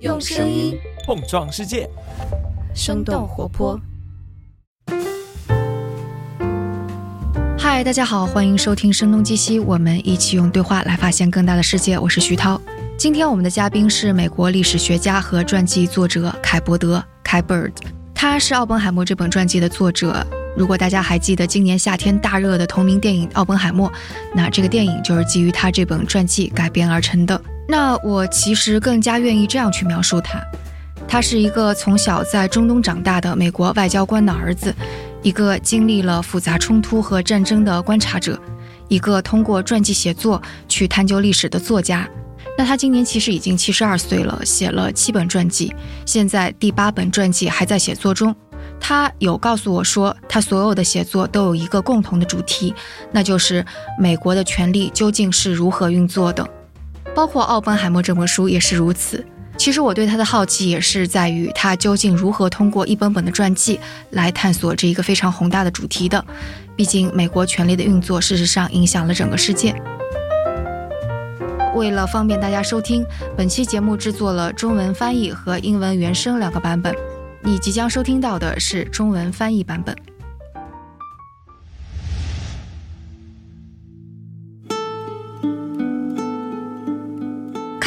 用声音碰撞世界，生动活泼。嗨，大家好，欢迎收听《声东击西》，我们一起用对话来发现更大的世界。我是徐涛，今天我们的嘉宾是美国历史学家和传记作者凯伯德凯 Bird，他是《奥本海默》这本传记的作者。如果大家还记得今年夏天大热的同名电影《奥本海默》，那这个电影就是基于他这本传记改编而成的。那我其实更加愿意这样去描述他：他是一个从小在中东长大的美国外交官的儿子，一个经历了复杂冲突和战争的观察者，一个通过传记写作去探究历史的作家。那他今年其实已经七十二岁了，写了七本传记，现在第八本传记还在写作中。他有告诉我说，他所有的写作都有一个共同的主题，那就是美国的权力究竟是如何运作的。包括《奥本海默》这本书也是如此。其实我对他的好奇也是在于他究竟如何通过一本本的传记来探索这一个非常宏大的主题的。毕竟美国权力的运作事实上影响了整个世界。为了方便大家收听，本期节目制作了中文翻译和英文原声两个版本。你即将收听到的是中文翻译版本。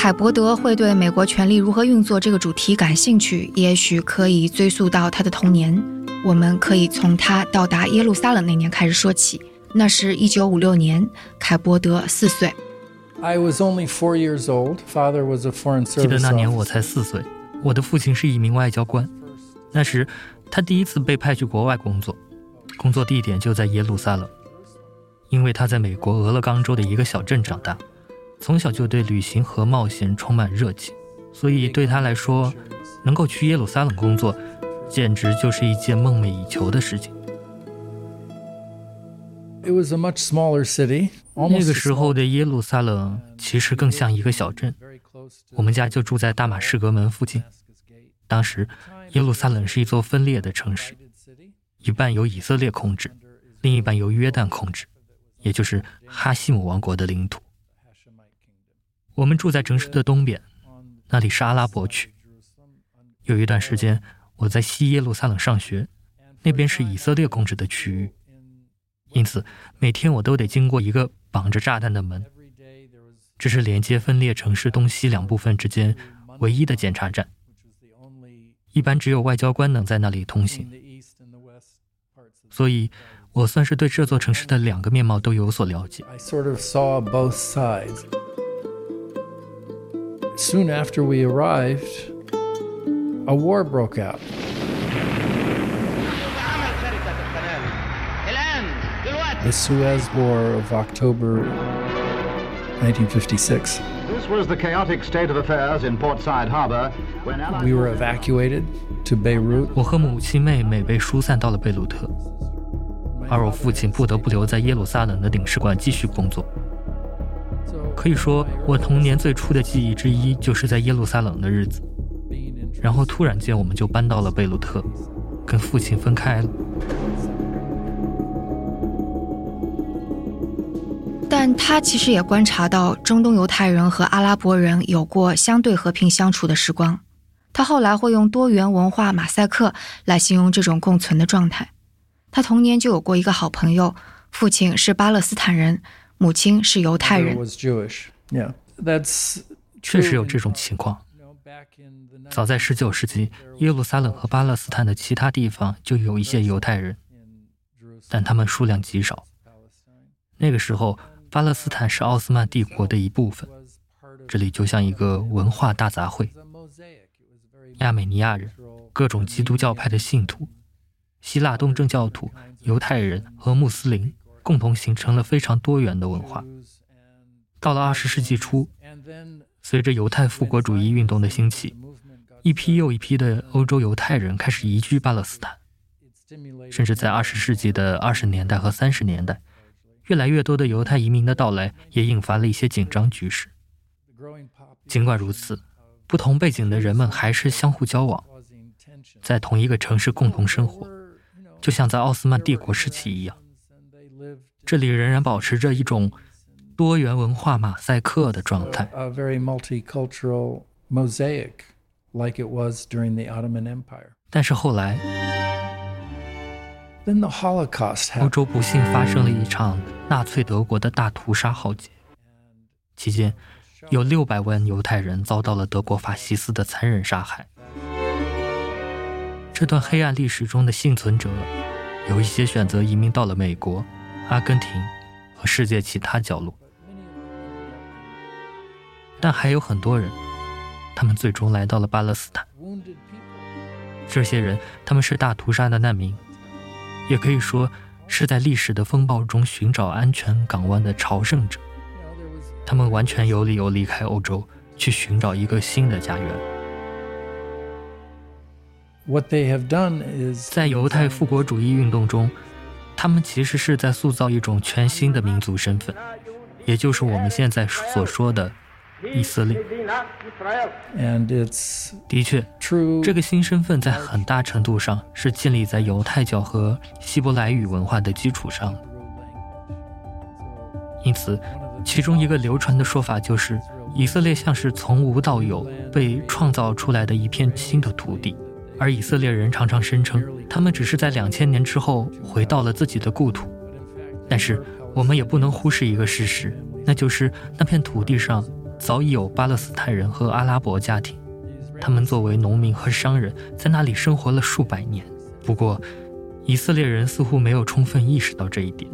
凯伯德会对美国权力如何运作这个主题感兴趣，也许可以追溯到他的童年。我们可以从他到达耶路撒冷那年开始说起。那是一九五六年，凯伯德四岁。I was only four years old. Father was a foreign service. 记得那年我才四岁，我的父亲是一名外交官。那时他第一次被派去国外工作，工作地点就在耶路撒冷。因为他在美国俄勒冈州的一个小镇长大。从小就对旅行和冒险充满热情，所以对他来说，能够去耶路撒冷工作，简直就是一件梦寐以求的事情。It was a much smaller city. 那个时候的耶路撒冷其实更像一个小镇，我们家就住在大马士革门附近。当时，耶路撒冷是一座分裂的城市，一半由以色列控制，另一半由约旦控制，也就是哈希姆王国的领土。我们住在城市的东边，那里是阿拉伯区。有一段时间，我在西耶路撒冷上学，那边是以色列控制的区域，因此每天我都得经过一个绑着炸弹的门，这是连接分裂城市东西两部分之间唯一的检查站。一般只有外交官能在那里通行，所以我算是对这座城市的两个面貌都有所了解。Soon after we arrived, a war broke out. The Suez War of October 1956. This was the chaotic state of affairs in Portside Harbor when We were evacuated to Beirut. 我和母亲、妹妹被疏散到了贝鲁特，而我父亲不得不留在耶路撒冷的领事馆继续工作。 可以说，我童年最初的记忆之一就是在耶路撒冷的日子。然后突然间，我们就搬到了贝鲁特，跟父亲分开了。但他其实也观察到中东犹太人和阿拉伯人有过相对和平相处的时光。他后来会用多元文化马赛克来形容这种共存的状态。他童年就有过一个好朋友，父亲是巴勒斯坦人。母亲是犹太人。确实有这种情况。早在19世纪，耶路撒冷和巴勒斯坦的其他地方就有一些犹太人，但他们数量极少。那个时候，巴勒斯坦是奥斯曼帝国的一部分，这里就像一个文化大杂烩。亚美尼亚人、各种基督教派的信徒、希腊东正教徒、犹太人和穆斯林。共同形成了非常多元的文化。到了二十世纪初，随着犹太复国主义运动的兴起，一批又一批的欧洲犹太人开始移居巴勒斯坦。甚至在二十世纪的二十年代和三十年代，越来越多的犹太移民的到来也引发了一些紧张局势。尽管如此，不同背景的人们还是相互交往，在同一个城市共同生活，就像在奥斯曼帝国时期一样。这里仍然保持着一种多元文化马赛克的状态。like it was during the Ottoman Empire. 但是后来，Then the Holocaust 欧洲不幸发生了一场纳粹德国的大屠杀浩劫，期间有六百万犹太人遭到了德国法西斯的残忍杀害。这段黑暗历史中的幸存者，有一些选择移民到了美国、阿根廷和世界其他角落，但还有很多人，他们最终来到了巴勒斯坦。这些人，他们是大屠杀的难民，也可以说是在历史的风暴中寻找安全港湾的朝圣者。他们完全有理由离开欧洲，去寻找一个新的家园。what they have done is 在犹太复国主义运动中，他们其实是在塑造一种全新的民族身份，也就是我们现在所说的以色列。的确这个新身份在很大程度上是建立在犹太教和希伯来语文化的基础上的。因此，其中一个流传的说法就是，以色列像是从无到有被创造出来的一片新的土地，而以色列人常常声称，他们只是在两千年之后回到了自己的故土。但是，我们也不能忽视一个事实，那就是那片土地上早已有巴勒斯坦人和阿拉伯家庭，他们作为农民和商人，在那里生活了数百年。不过，以色列人似乎没有充分意识到这一点。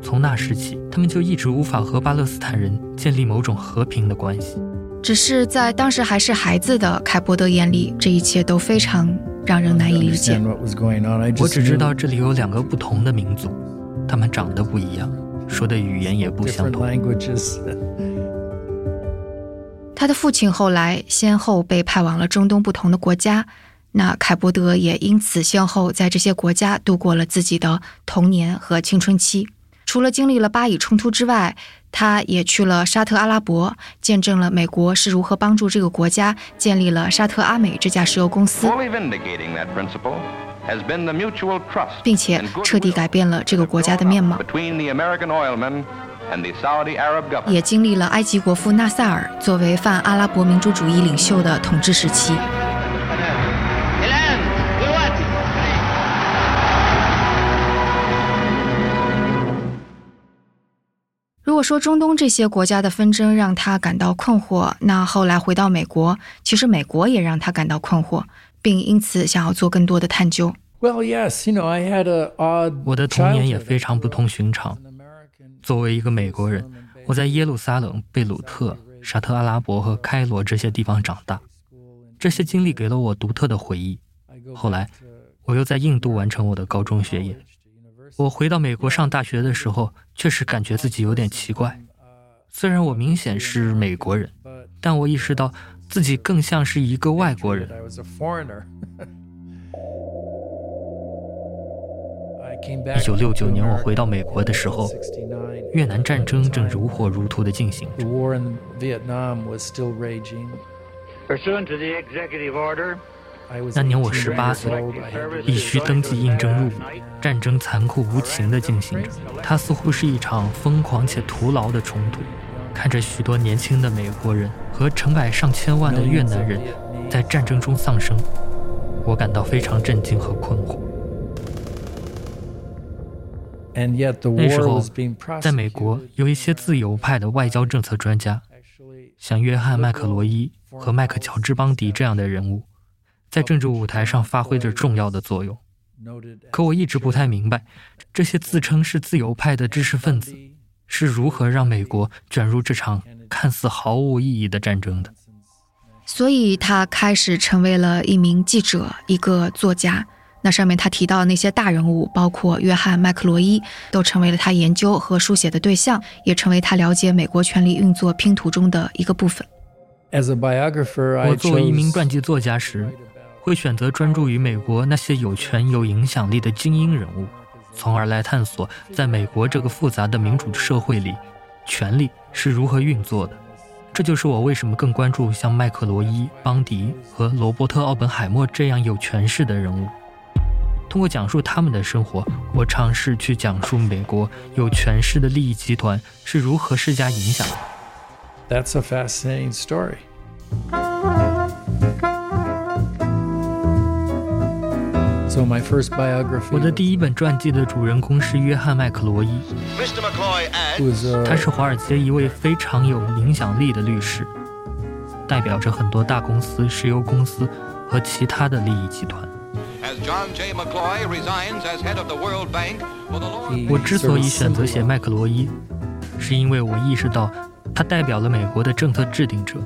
从那时起，他们就一直无法和巴勒斯坦人建立某种和平的关系。只是在当时还是孩子的凯伯德眼里，这一切都非常让人难以理解我只知道这里有两个不同的民族，他们长得不一样，说的语言也不相同。他的父亲后来先后被派往了中东不同的国家，那凯伯德也因此先后在这些国家度过了自己的童年和青春期。除了经历了巴以冲突之外，他也去了沙特阿拉伯，见证了美国是如何帮助这个国家建立了沙特阿美这家石油公司并且彻底改变了这个国家的面貌。也经历了埃及国父纳赛尔作为泛阿拉伯民主主义领袖的统治时期。果说中东这些国家的纷争让他感到困惑，那后来回到美国，其实美国也让他感到困惑，并因此想要做更多的探究。Well, yes, you know, I had a odd 我的童年也 childhood. 非常不同寻常。An American 作为一个美国人，我在耶路撒冷、贝鲁特、沙特阿拉伯和开罗这些地方长大，这些经历给了我独特的回忆。后来我又在印度完成我的高中学业。我回到美国上大学的时候，确实感觉自己有点奇怪。虽然我明显是美国人，但我意识到自己更像是一个外国人。Came back 1969 to 年我回到美国的时候 in 69. 越南战争正如火如荼地进行着。那年我十八岁，必须登记应征入伍。战争残酷无情地进行着，它似乎是一场疯狂且徒劳的冲突。看着许多年轻的美国人和成百上千万的越南人在战争中丧生，我感到非常震惊和困惑。那时候，在美国有一些自由派的外交政策专家，像约翰·麦克罗伊和麦克乔治·邦迪这样的人物。在政治舞台上发挥着重要的作用。可我一直不太明白，这些自称是自由派的知识分子是如何让美国卷入这场看似毫无意义的战争的。所以他开始成为了一名记者，一个作家。那上面他提到的那些大人物，包括约翰·麦克罗伊，都成为了他研究和书写的对象，也成为他了解美国权力运作拼图中的一个部分。As a biographer, 我作为一名传记作家时，会选择专注于美国那些有权有影响力的精英人物，从而来探索在美国这个复杂的民主社会里，权力是如何运作的。这就是我为什么更关注像麦克罗伊、邦迪和罗伯特·奥本海默这样有权势的人物。通过讲述他们的生活，我尝试去讲述美国有权势的利益集团是如何施加影响的。That's a fascinating story. 我的第一本传记的主人公是约翰麦克罗伊。他是华尔街一位非常有影响力的律师代表着很多大公司石油公司和其他的利益集团。我之所以选择写麦克罗伊是因为我意识到他代表了美国的政策制定者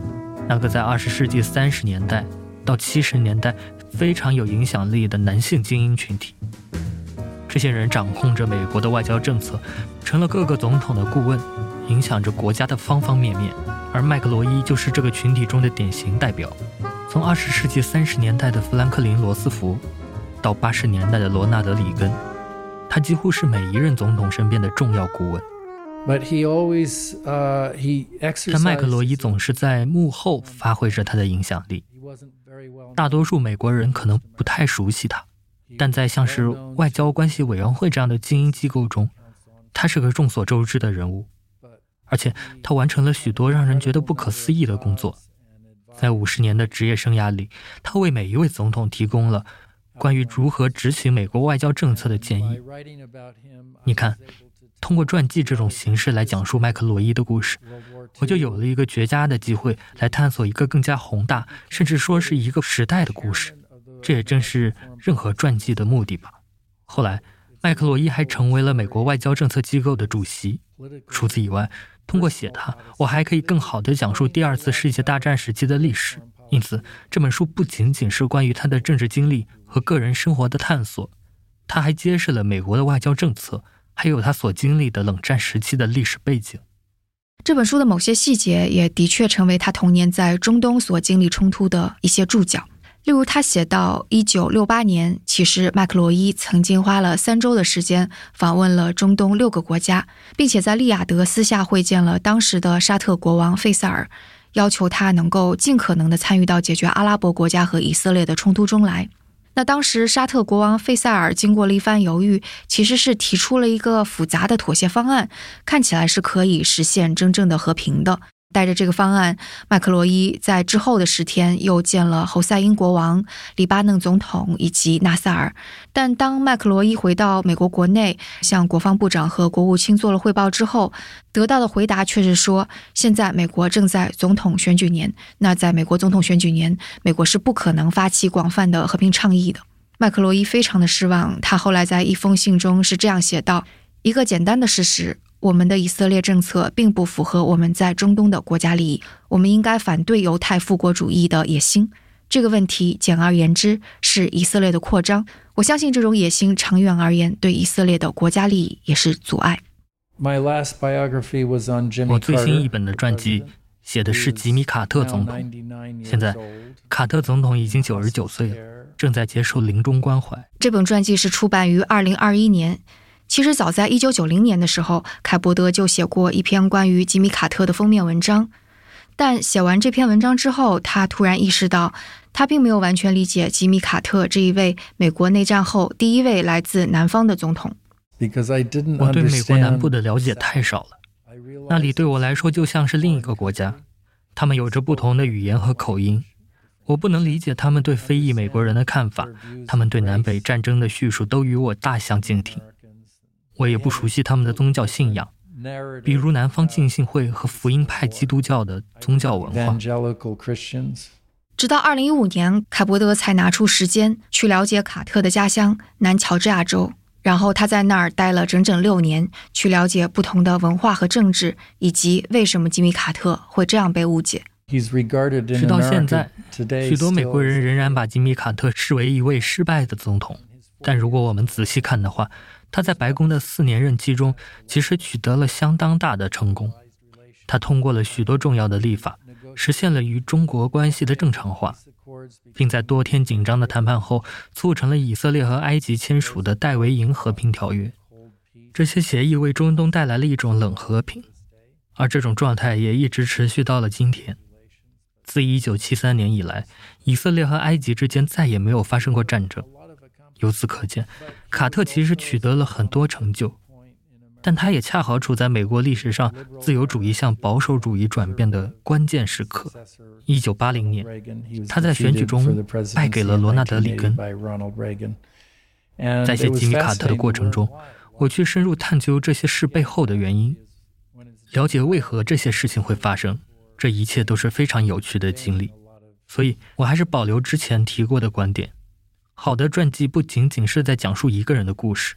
那个在二十世纪三十年代到七十年代非常有影响力的男性精英群体。这些人掌控着美国的外交政策，成了各个总统的顾问，影响着国家的方方面面。而麦克罗伊就是这个群体中的典型代表。从二十世纪三十年代的富兰克林·罗斯福，到八十年代的罗纳德·里根，他几乎是每一任总统身边的重要顾问。But he always uh, he exercised. 但麦克罗伊总是在幕后发挥着他的影响力。大多数美国人可能不太熟悉他，但在像是外交关系委员会这样的精英机构中，他是个众所周知的人物。而且他完成了许多让人觉得不可思议的工作。在五十年的职业生涯里，他为每一位总统提供了关于如何执行美国外交政策的建议。你看通过传记这种形式来讲述麦克罗伊的故事，我就有了一个绝佳的机会来探索一个更加宏大，甚至说是一个时代的故事。这也正是任何传记的目的吧。后来，麦克罗伊还成为了美国外交政策机构的主席。除此以外，通过写他，我还可以更好地讲述第二次世界大战时期的历史。因此，这本书不仅仅是关于他的政治经历和个人生活的探索，他还揭示了美国的外交政策，还有他所经历的冷战时期的历史背景。这本书的某些细节也的确成为他童年在中东所经历冲突的一些注脚。例如，他写到，一九六八年，其实麦克罗伊曾经花了三周的时间访问了中东六个国家，并且在利雅得私下会见了当时的沙特国王费萨尔，要求他能够尽可能的参与到解决阿拉伯国家和以色列的冲突中来。那当时沙特国王费萨尔经过了一番犹豫，其实是提出了一个复杂的妥协方案，看起来是可以实现真正的和平的。带着这个方案，麦克罗伊在之后的十天又见了侯赛因国王、黎巴嫩总统以及纳萨尔。但当麦克罗伊回到美国国内，向国防部长和国务卿做了汇报之后，得到的回答却是说，现在美国正在总统选举年，那在美国总统选举年，美国是不可能发起广泛的和平倡议的。麦克罗伊非常的失望，他后来在一封信中是这样写道：“一个简单的事实，我们的以色列政策并不符合我们在中东的国家利益，我们应该反对犹太复国主义的野心。这个问题，简而言之，是以色列的扩张。我相信这种野心长远而言对以色列的国家利益也是阻碍。My last biography was on Jimmy 我最新一本的传记写的是吉米·卡特总统。现在卡特总统已经九十九岁了，正在接受临终关怀。这本传记是出版于二零二一年。其实早在一九九零年的时候，凯伯德就写过一篇关于吉米·卡特的封面文章。但写完这篇文章之后，他突然意识到，他并没有完全理解吉米·卡特这一位美国内战后第一位来自南方的总统。Because I didn't 我对美国南部的了解太少了，那里对我来说就像是另一个国家，他们有着不同的语言和口音。我不能理解他们对非裔美国人的看法，他们对南北战争的叙述都与我大相径庭。我也不熟悉他们的宗教信仰，比如南方浸信会和福音派基督教的宗教文化。直到二零一五年，凯伯德才拿出时间去了解卡特的家乡南乔治亚州，然后他在那儿待了整整六年，去了解不同的文化和政治，以及为什么吉米·卡特会这样被误解。He's regarded in 直到现在，许多美国人仍然把吉米·卡特视为一位失败的总统。但如果我们仔细看的话，他在白宫的四年任期中，其实取得了相当大的成功。他通过了许多重要的立法，实现了与中国关系的正常化，并在多天紧张的谈判后，促成了以色列和埃及签署的戴维营和平条约。这些协议为中东带来了一种冷和平，而这种状态也一直持续到了今天。自1973年以来，以色列和埃及之间再也没有发生过战争。由此可见，卡特其实取得了很多成就，但他也恰好处在美国历史上自由主义向保守主义转变的关键时刻。1980年，他在选举中败给了罗纳德·里根。在写吉米·卡特的过程中，我去深入探究这些事背后的原因，了解为何这些事情会发生。这一切都是非常有趣的经历，所以我还是保留之前提过的观点：好的传记不仅仅是在讲述一个人的故事，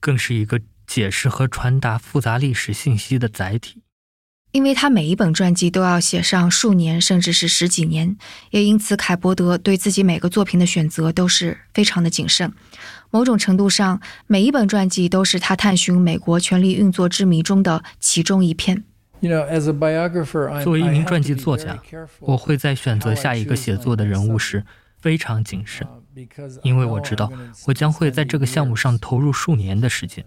更是一个解释和传达复杂历史信息的载体。因为他每一本传记都要写上数年，甚至是十几年，也因此凯伯德对自己每个作品的选择都是非常的谨慎。某种程度上，每一本传记都是他探寻美国权力运作之谜中的其中一篇。作为一名传记作家，我会在选择下一个写作的人物时非常谨慎，因为我知道我将会在这个项目上投入数年的时间。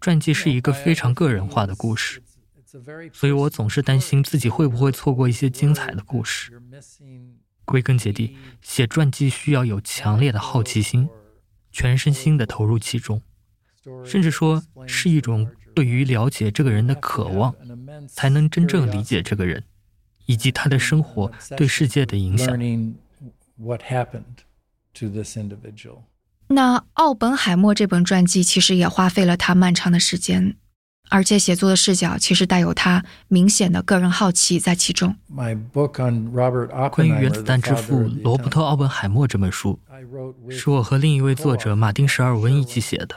传记是一个非常个人化的故事。所以我总是担心自己会不会错过一些精彩的故事。归根结底，写传记需要有强烈的好奇心，全身心的投入其中，甚至说是一种对于了解这个人的渴望，才能真正理解这个人，以及他的生活对世界的影响。那奥本海默这本传记其实也花费了他漫长的时间。而且写作的视角其实带有他明显的个人好奇在其中。关于原子弹之父罗伯特·奥本海默这本书，是我和另一位作者马丁·史尔温一起写的。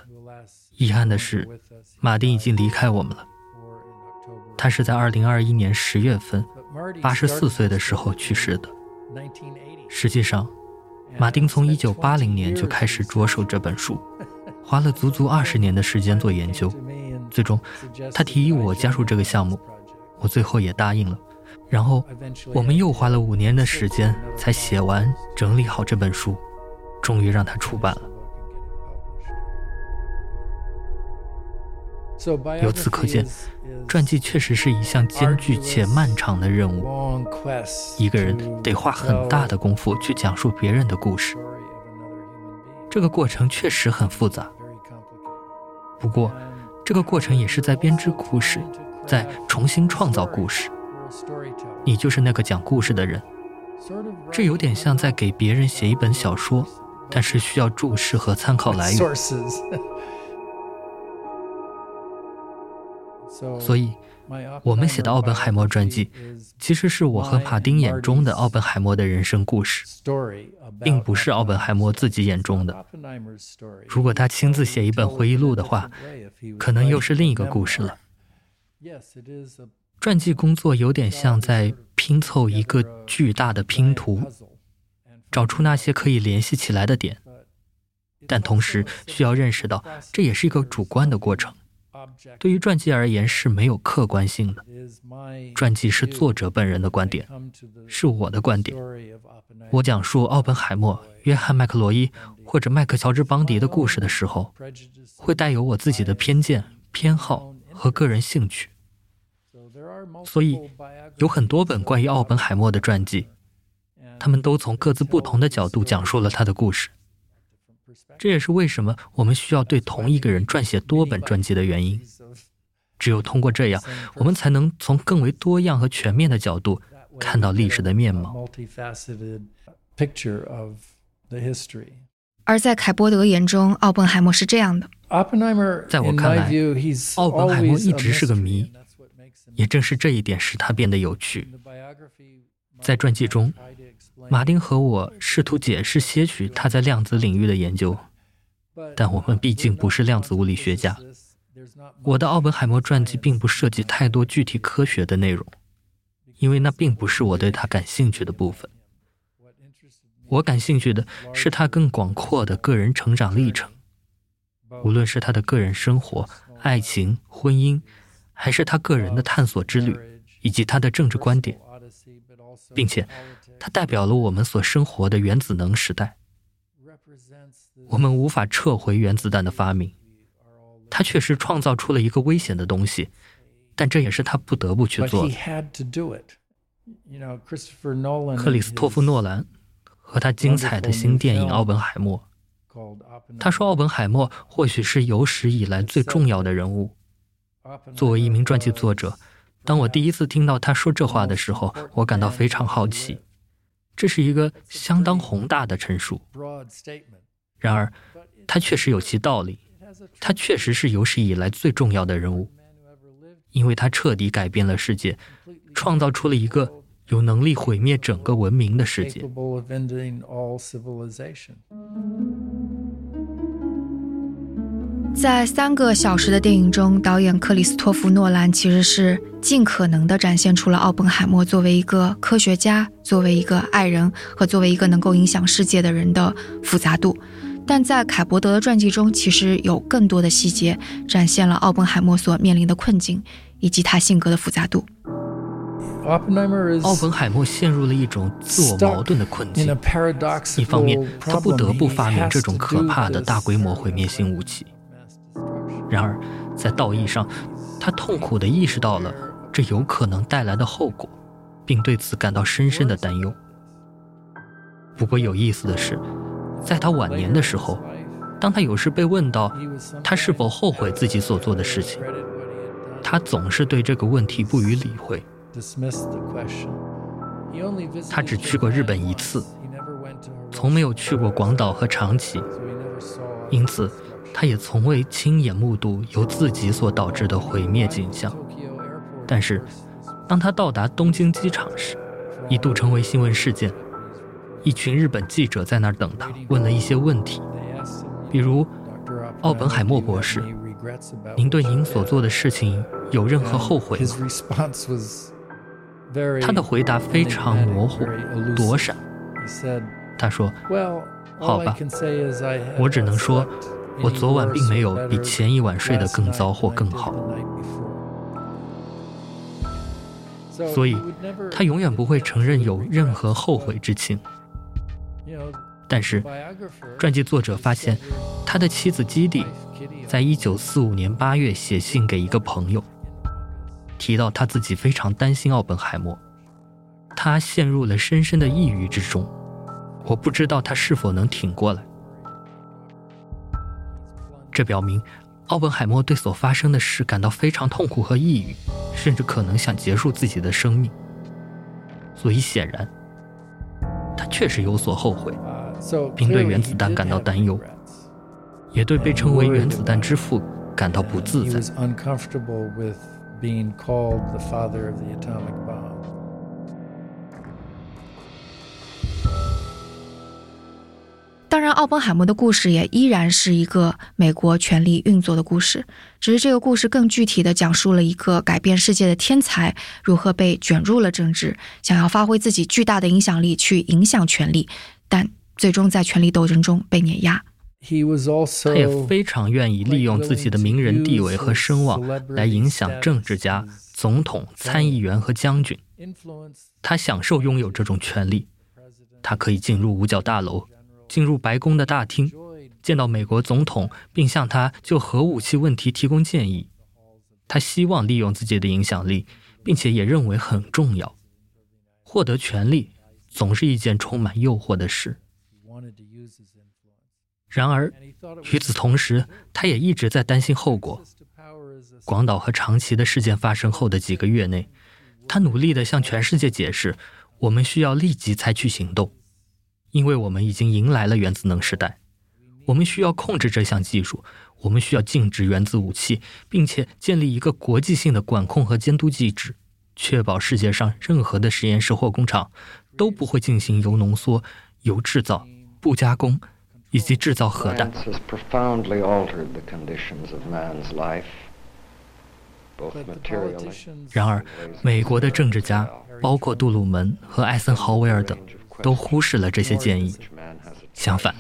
遗憾的是，马丁已经离开我们了。他是在2021年10月份，84岁的时候去世的。实际上，马丁从1980年就开始着手这本书，花了足足二十年的时间做研究。最终，他提议我加入这个项目，我最后也答应了。然后，我们又花了五年的时间才写完、整理好这本书，终于让它出版了。由此可见，传记确实是一项艰巨且漫长的任务。一个人得花很大的功夫去讲述别人的故事，这个过程确实很复杂。不过，这个过程也是在编织故事，在重新创造故事。你就是那个讲故事的人，这有点像在给别人写一本小说，但是需要注释和参考来源。所以，我们写的奥本海默传记，其实是我和马丁眼中的奥本海默的人生故事。并不是奥本海默自己眼中的。如果他亲自写一本回忆录的话，可能又是另一个故事了。传记工作有点像在拼凑一个巨大的拼图，找出那些可以联系起来的点，但同时需要认识到，这也是一个主观的过程。对于传记而言是没有客观性的，传记是作者本人的观点，是我的观点。我讲述奥本海默、约翰·麦克罗伊或者麦克乔治·邦迪的故事的时候，会带有我自己的偏见、偏好和个人兴趣。所以，有很多本关于奥本海默的传记，他们都从各自不同的角度讲述了他的故事。这也是为什么我们需要对同一个人撰写多本传记的原因。只有通过这样，我们才能从更为多样和全面的角度看到历史的面貌。而在凯波德眼中，奥本海默是这样的：在我看来，奥本海默一直是个谜。也正是这一点使他变得有趣。在传记中。马丁和我试图解释些许他在量子领域的研究，但我们毕竟不是量子物理学家。我的奥本海默传记并不涉及太多具体科学的内容，因为那并不是我对他感兴趣的部分。我感兴趣的是他更广阔的个人成长历程，无论是他的个人生活、爱情、婚姻，还是他个人的探索之旅，以及他的政治观点，并且。它代表了我们所生活的原子能时代。我们无法撤回原子弹的发明，它确实创造出了一个危险的东西，但这也是他不得不去做的。克里斯托夫·诺兰和他精彩的新电影《奥本海默》，他说：“奥本海默或许是有史以来最重要的人物。”作为一名传记作者，当我第一次听到他说这话的时候，我感到非常好奇。这是一个相当宏大的陈述。然而，他确实有其道理，他确实是有史以来最重要的人物，因为他彻底改变了世界，创造出了一个有能力毁灭整个文明的世界。capable of ending all civilization. 在三个小时的电影中，导演克里斯托弗·诺兰其实是尽可能地展现出了奥本海默作为一个科学家、作为一个爱人和作为一个能够影响世界的人的复杂度。但在凯伯德的传记中，其实有更多的细节展现了奥本海默所面临的困境以及他性格的复杂度。奥本海默陷入了一种自我矛盾的困境 a。paradoxical 一方面，他不得不发明这种可怕的大规模毁灭性武器，然而在道义上，他痛苦地意识到了这有可能带来的后果，并对此感到深深的担忧。不过有意思的是，在他晚年的时候，当他有时被问到他是否后悔自己所做的事情，他总是对这个问题不予理会。他只去过日本一次从没有去过广岛和长崎，因此他也从未亲眼目睹由自己所导致的毁灭景象。但是，当他到达东京机场时，一度成为新闻事件。一群日本记者在那儿等他，问了一些问题，比如：“奥本海默博士，您对您所做的事情有任何后悔吗？”他的回答非常模糊、躲闪。他说：“好吧，我只能说，我昨晚并没有比前一晚睡得更糟或更好。”所以他永远不会承认有任何后悔之情。但是，传记作者发现，他的妻子基蒂在一九四五年八月写信给一个朋友，提到他自己非常担心奥本海默，他陷入了深深的抑郁之中。我不知道他是否能挺过来。这表明，奥本海默对所发生的事感到非常痛苦和抑郁，甚至可能想结束自己的生命。所以显然，他确实有所后悔，Uh, 并对原子弹感到担忧.也对被称为原子弹之父感到不自在。本海默的故事也依然是一个美国权力运作的故事，只是这个故事更具体的讲述了一个改变世界的天才如何被卷入了政治，想要发挥自己巨大的影响力去影响权力，但最终在权力斗争中被碾压。他也非常愿意利用自己的名人地位和声望来影响政治家、总统、参议员和将军。他享受拥有这种权利，他可以进入五角大楼，进入白宫的大厅，见到美国总统，并向他就核武器问题提供建议。他希望利用自己的影响力，并且也认为很重要。获得权力总是一件充满诱惑的事。然而，与此同时，他也一直在担心后果。广岛和长崎的事件发生后的几个月内，他努力地向全世界解释，我们需要立即采取行动，因为我们已经迎来了原子能时代。我们需要控制这项技术，我们需要禁止原子武器，并且建立一个国际性的管控和监督机制，确保世界上任何的实验室或工厂都不会进行铀浓缩、铀制造、不加工以及制造核弹。Science has profoundly altered the conditions of man's life, both But the materially. politicians 然而，美国的政治家，包括杜鲁门和艾森豪威尔等，都忽视了这些建议。相反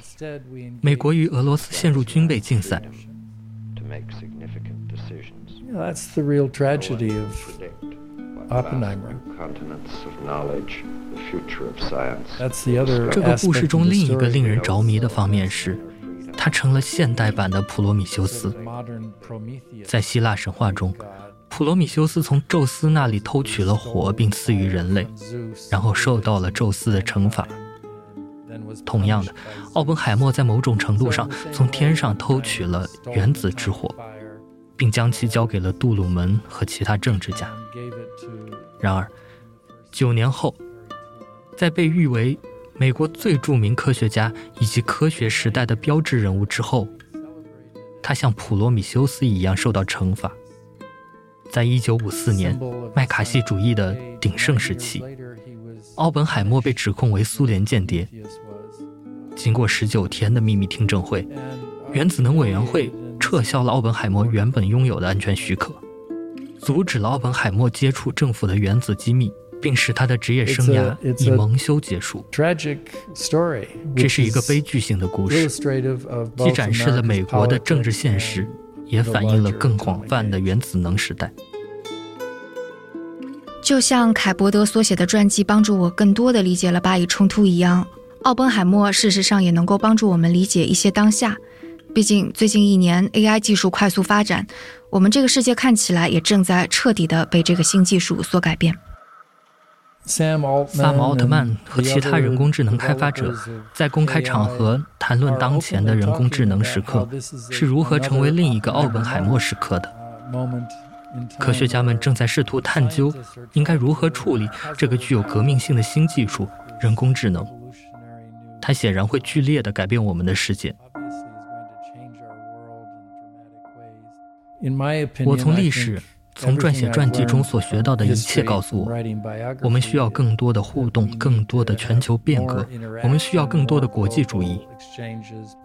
美国与俄罗斯陷入军备竞赛 that's the real tragedy of Oppenheimer. continents of knowledge, the future of science. That's the other 这个故事中另一个令人着迷的方面是，他成了现代版的普罗米修斯。在希腊神话中普罗米修斯从宙斯那里偷取了火，并赐予人类，然后受到了宙斯的惩罚。同样的奥本海默在某种程度上从天上偷取了原子之火，并将其交给了杜鲁门和其他政治家。然而，九年后，在被誉为美国最著名科学家以及科学时代的标志人物之后，他像普罗米修斯一样受到惩罚。在一九五四年，麦卡锡主义的鼎盛时期，奥本海默被指控为苏联间谍。经过十九天的秘密听证会，原子能委员会撤销了奥本海默原本拥有的安全许可，阻止了奥本海默接触政府的原子机密。并使他的职业生涯以蒙羞结束。这是一个悲剧性的故事，既展示了美国的政治现实，也反映了更广泛的原子能时代。就像凯伯德所写的传记帮助我更多的理解了巴以冲突一样，奥本海默事实上也能够帮助我们理解一些当下。毕竟最近一年 AI 技术快速发展，我们这个世界看起来也正在彻底的被这个新技术所改变。萨姆·奥特曼和其他人工智能开发者在公开场合谈论当前的人工智能时刻是如何成为另一个奥本海默时刻的。科学家们正在试图探究应该如何处理这个具有革命性的新技术——人工智能。它显然会剧烈地改变我们的世界。我从历史。从撰写传记中所学到的一切告诉我，我们需要更多的互动，更多的全球变革。我们需要更多的国际主义。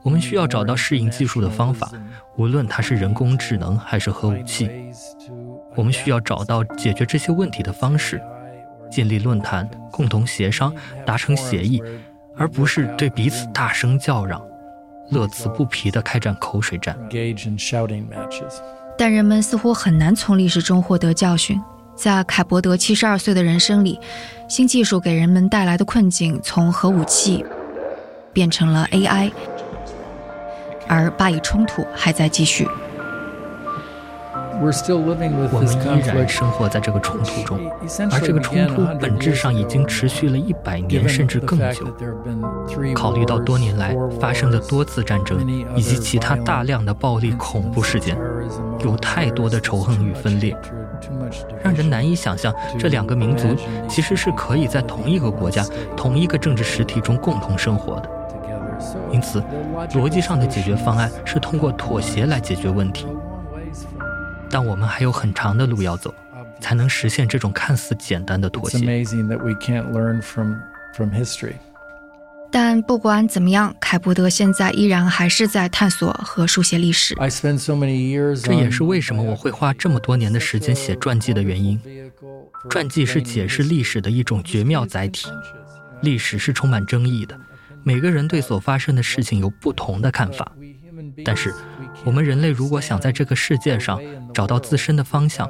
我们需要找到适应技术的方法，无论它是人工智能还是核武器。我们需要找到解决这些问题的方式，建立论坛，共同协商，达成协议，而不是对彼此大声叫嚷，乐此不疲地开展口水战。但人们似乎很难从历史中获得教训。在凯伯德七十二岁的人生里，新技术给人们带来的困境从核武器变成了 AI，而巴以冲突还在继续。我们依然生活在这个冲突中，而这个冲突本质上已经持续了一百年甚至更久。考虑到多年来发生的多次战争以及其他大量的暴力恐怖事件，有太多的仇恨与分裂，让人难以想象这两个民族其实是可以在同一个国家、同一个政治实体中共同生活的。因此，逻辑上的解决方案是通过妥协来解决问题。但我们还有很长的路要走，才能实现这种看似简单的妥协。但不管怎么样，凯伯德现在依然还是在探索和书写历史。这也是为什么我会花这么多年的时间写传记的原因。传记是解释历史的一种绝妙载体。历史是充满争议的，每个人对所发生的事情有不同的看法。但是，我们人类如果想在这个世界上找到自身的方向，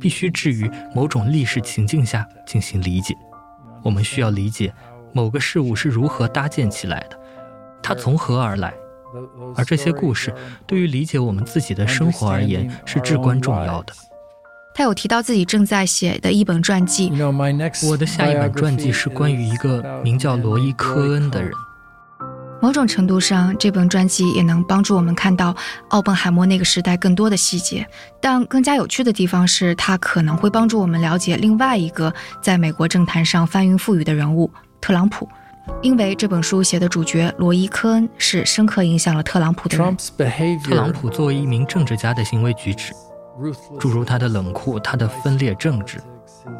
必须置于某种历史情境下进行理解。我们需要理解某个事物是如何搭建起来的，它从何而来，而这些故事对于理解我们自己的生活而言是至关重要的。他有提到自己正在写的一本传记。我的下一本传记是关于一个名叫罗伊·科恩的人。某种程度上，这本传记也能帮助我们看到奥本海默那个时代更多的细节。但更加有趣的地方是，它可能会帮助我们了解另外一个在美国政坛上翻云覆雨的人物——特朗普。因为这本书写的主角罗伊·科恩是深刻影响了特朗普的人。特朗普作为一名政治家的行为举止，诸如他的冷酷、他的分裂政治。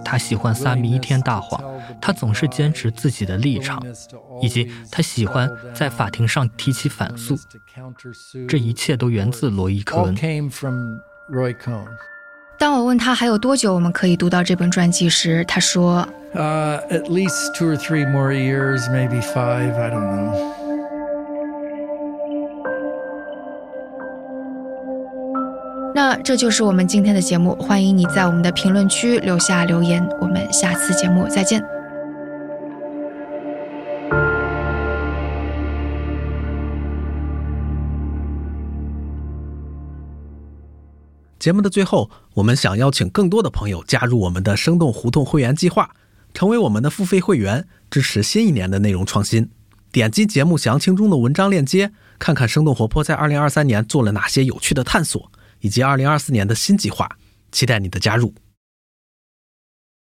他喜欢撒弥天大谎，他总是坚持自己的立场，以及他喜欢在法庭上提起反诉。这一切都源自罗伊·科恩。当我问他还有多久我们可以读到这本传记时，他说：“Uh, at least two or three more years, maybe five. I don't know.” 那这就是我们今天的节目，欢迎你在我们的评论区留下留言，我们下次节目再见。节目的最后，我们想邀请更多的朋友加入我们的生动胡同会员计划，成为我们的付费会员，支持新一年的内容创新。点击节目详情中的文章链接，看看生动活泼在二零二三年做了哪些有趣的探索。以及二零二四年的新计划，期待你的加入。